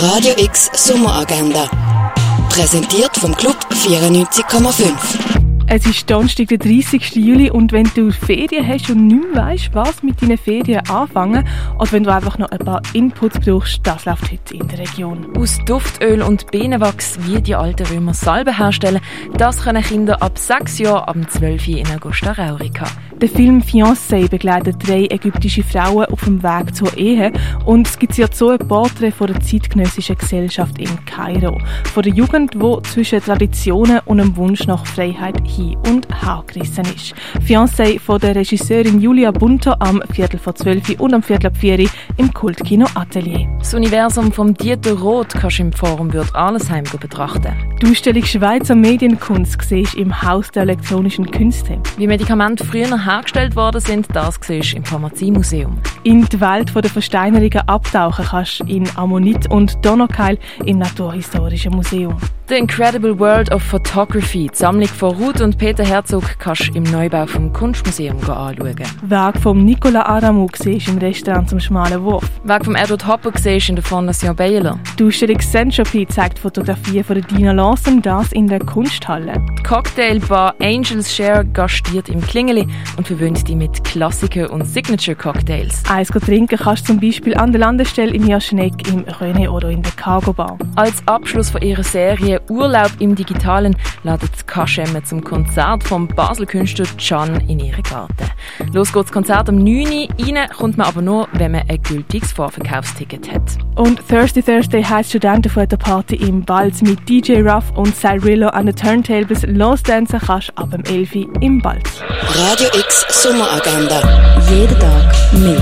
Radio X Sommeragenda. Präsentiert vom Club 94,5. Es ist Donnerstag, der 30. Juli und wenn du Ferien hast und nicht mehr weißt, was mit deinen Ferien anfangen oder wenn du einfach noch ein paar Inputs brauchst, das läuft heute in der Region. Aus Duftöl und Bienenwachs, wie die alten Römer Salbe herstellen, das können Kinder ab 6 Jahren am 12. in Augusta Raurica. Der Film Fiancé begleitet drei ägyptische Frauen auf dem Weg zur Ehe und skizziert so ein Porträt von der zeitgenössischen Gesellschaft in Kairo. Von der Jugend, die zwischen Traditionen und einem Wunsch nach Freiheit hin und her gerissen ist. Fiancé von der Regisseurin Julia Bunter am Viertel vor zwölf und am Viertel ab vier im Kultkino Atelier. Das Universum vom Dieter Roth kannst du im Forum Würth Allesheim betrachten. Die Ausstellung Schweizer Medienkunst siehst im Haus der elektronischen Künste. Wie Medikamente früher hergestellt worden sind, das siehst im Pharmaziemuseum. In die Welt der Versteinerungen abtauchen kannst in Ammonit und Donaukeil im Naturhistorischen Museum. The Incredible World of Photography, die Sammlung von Ruth und Peter Herzog, kannst du im Neubau vom Kunstmuseum anschauen. Weg vom Nicola Aramou siehst im Restaurant zum Schmalen Wurf. Weg vom Edward Hopper siehst in der Fondation Baylor. Die Ausstellung Centropy zeigt Fotografien von Dina Lawson, das in der Kunsthalle. Die Cocktailbar Angels Share gastiert im Klingeli und verwöhnt dich mit Klassiker und Signature-Cocktails. Eins trinken kannst du zum Beispiel an der Landestelle im Hirschneck, im René oder in der Cargo Bar. Als Abschluss von ihrer Serie Urlaub im Digitalen ladet Kaschemme zum Konzert vom Basel-Künstler Can in ihren Garten. Los geht's Konzert um 9 Uhr. Rein kommt man aber nur, wenn man ein gültiges Vorverkaufsticket hat. Und Thursday Thursday heisst Studentenfotoparty im Balz mit DJ Ruff und Cyrillo an den Turntables. Losdancen kannst ab dem 11 Uhr im Balz. Radio X Sommeragenda. Jeden Tag mehr.